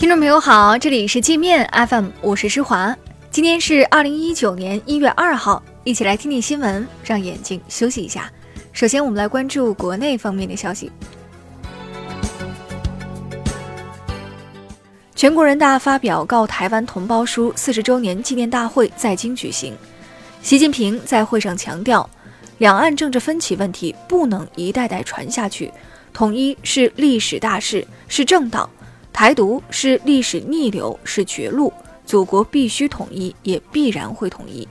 听众朋友好，这里是界面 FM，我是施华。今天是二零一九年一月二号，一起来听听新闻，让眼睛休息一下。首先，我们来关注国内方面的消息。全国人大发表告台湾同胞书四十周年纪念大会在京举行。习近平在会上强调，两岸政治分歧问题不能一代代传下去，统一是历史大势，是正道。台独是历史逆流，是绝路。祖国必须统一，也必然会统一。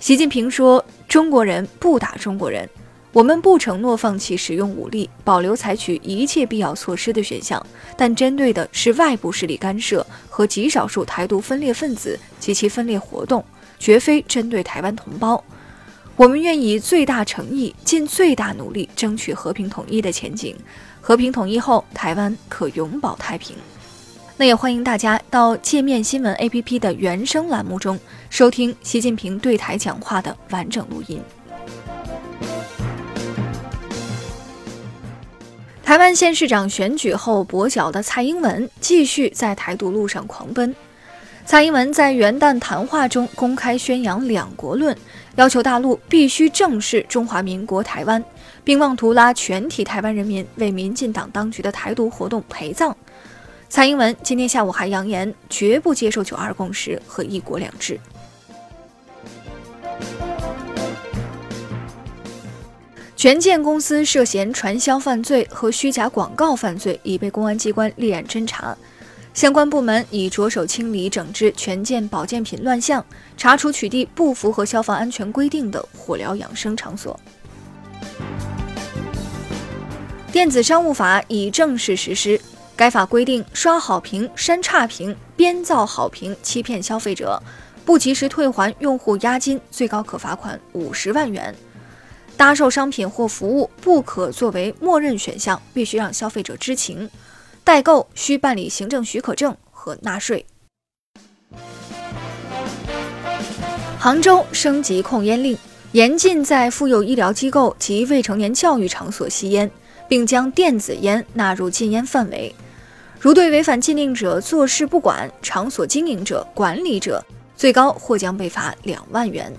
习近平说：“中国人不打中国人，我们不承诺放弃使用武力，保留采取一切必要措施的选项，但针对的是外部势力干涉和极少数台独分裂分子及其分裂活动，绝非针对台湾同胞。我们愿以最大诚意，尽最大努力，争取和平统一的前景。”和平统一后，台湾可永保太平。那也欢迎大家到界面新闻 APP 的原声栏目中收听习近平对台讲话的完整录音。台湾县市长选举后跛脚的蔡英文继续在台独路上狂奔。蔡英文在元旦谈话中公开宣扬“两国论”，要求大陆必须正视中华民国台湾。并妄图拉全体台湾人民为民进党当局的台独活动陪葬。蔡英文今天下午还扬言，绝不接受“九二共识”和“一国两制”。权健公司涉嫌传销犯罪和虚假广告犯罪，已被公安机关立案侦查。相关部门已着手清理整治权健保健品乱象，查处取缔不符合消防安全规定的火疗养生场所。电子商务法已正式实施。该法规定，刷好评、删差评、编造好评欺骗消费者，不及时退还用户押金，最高可罚款五十万元。搭售商品或服务不可作为默认选项，必须让消费者知情。代购需办理行政许可证和纳税。杭州升级控烟令，严禁在妇幼医疗机构及未成年教育场所吸烟。并将电子烟纳入禁烟范围，如对违反禁令者坐视不管，场所经营者、管理者，最高或将被罚两万元。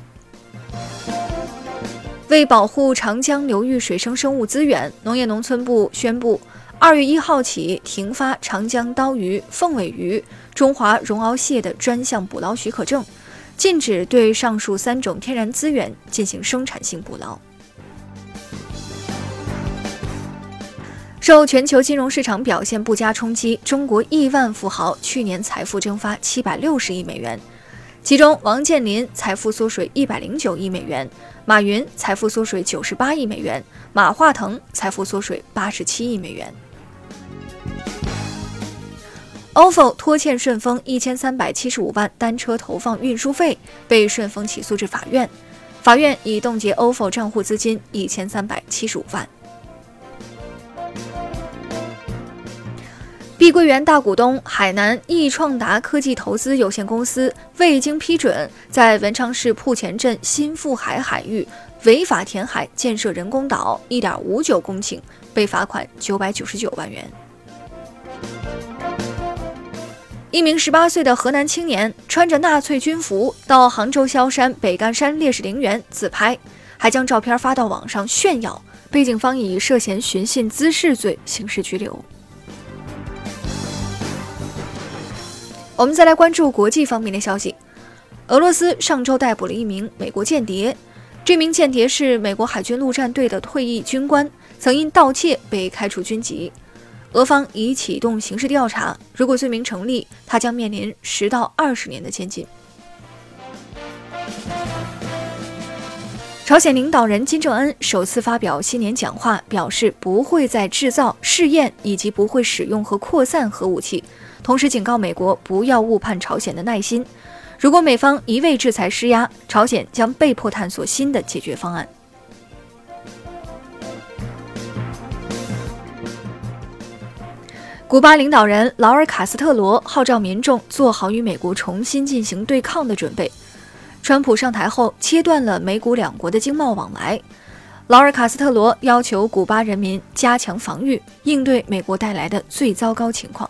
为保护长江流域水生生物资源，农业农村部宣布，二月一号起停发长江刀鱼、凤尾鱼、中华绒螯蟹的专项捕捞许可证，禁止对上述三种天然资源进行生产性捕捞。受全球金融市场表现不佳冲击，中国亿万富豪去年财富蒸发七百六十亿美元，其中王健林财富缩水一百零九亿美元，马云财富缩水九十八亿美元，马化腾财富缩水八十七亿美元。Ofo 拖欠顺丰一千三百七十五万单车投放运输费，被顺丰起诉至法院，法院已冻结 ofo 账户资金一千三百七十五万。碧桂园大股东海南易创达科技投资有限公司未经批准，在文昌市铺前镇新富海海域违法填海建设人工岛一点五九公顷，被罚款九百九十九万元。一名十八岁的河南青年穿着纳粹军服到杭州萧山北干山烈士陵园自拍，还将照片发到网上炫耀，被警方以涉嫌寻衅滋事罪刑事拘留。我们再来关注国际方面的消息。俄罗斯上周逮捕了一名美国间谍，这名间谍是美国海军陆战队的退役军官，曾因盗窃被开除军籍。俄方已启动刑事调查，如果罪名成立，他将面临十到二十年的监禁。朝鲜领导人金正恩首次发表新年讲话，表示不会再制造、试验以及不会使用和扩散核武器。同时警告美国不要误判朝鲜的耐心，如果美方一味制裁施压，朝鲜将被迫探索新的解决方案。古巴领导人劳尔卡斯特罗号召民众做好与美国重新进行对抗的准备。川普上台后切断了美古两国的经贸往来劳尔卡斯特罗要求古巴人民加强防御应对美国带来的最糟糕情况。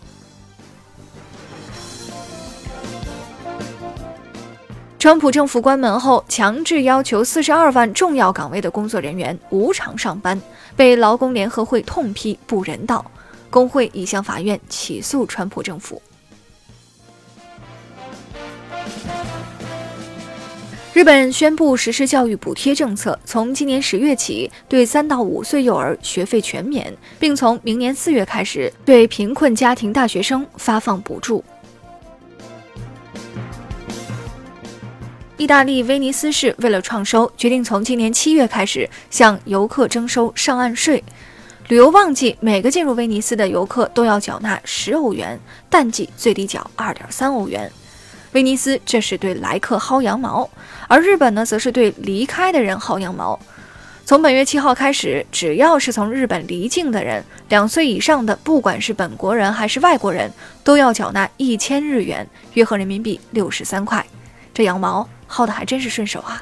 川普政府关门后强制要求四十二万重要岗位的工作人员无偿上班被劳工联合会痛批不人道。工会已向法院起诉川普政府。日本宣布实施教育补贴政策，从今年十月起对三到五岁幼儿学费全免，并从明年四月开始对贫困家庭大学生发放补助。意大利威尼斯市为了创收，决定从今年七月开始向游客征收上岸税。旅游旺季，每个进入威尼斯的游客都要缴纳十欧元，淡季最低缴二点三欧元。威尼斯这是对来客薅羊毛，而日本呢，则是对离开的人薅羊毛。从本月七号开始，只要是从日本离境的人，两岁以上的，不管是本国人还是外国人，都要缴纳一千日元，约合人民币六十三块。这羊毛。薅的还真是顺手啊！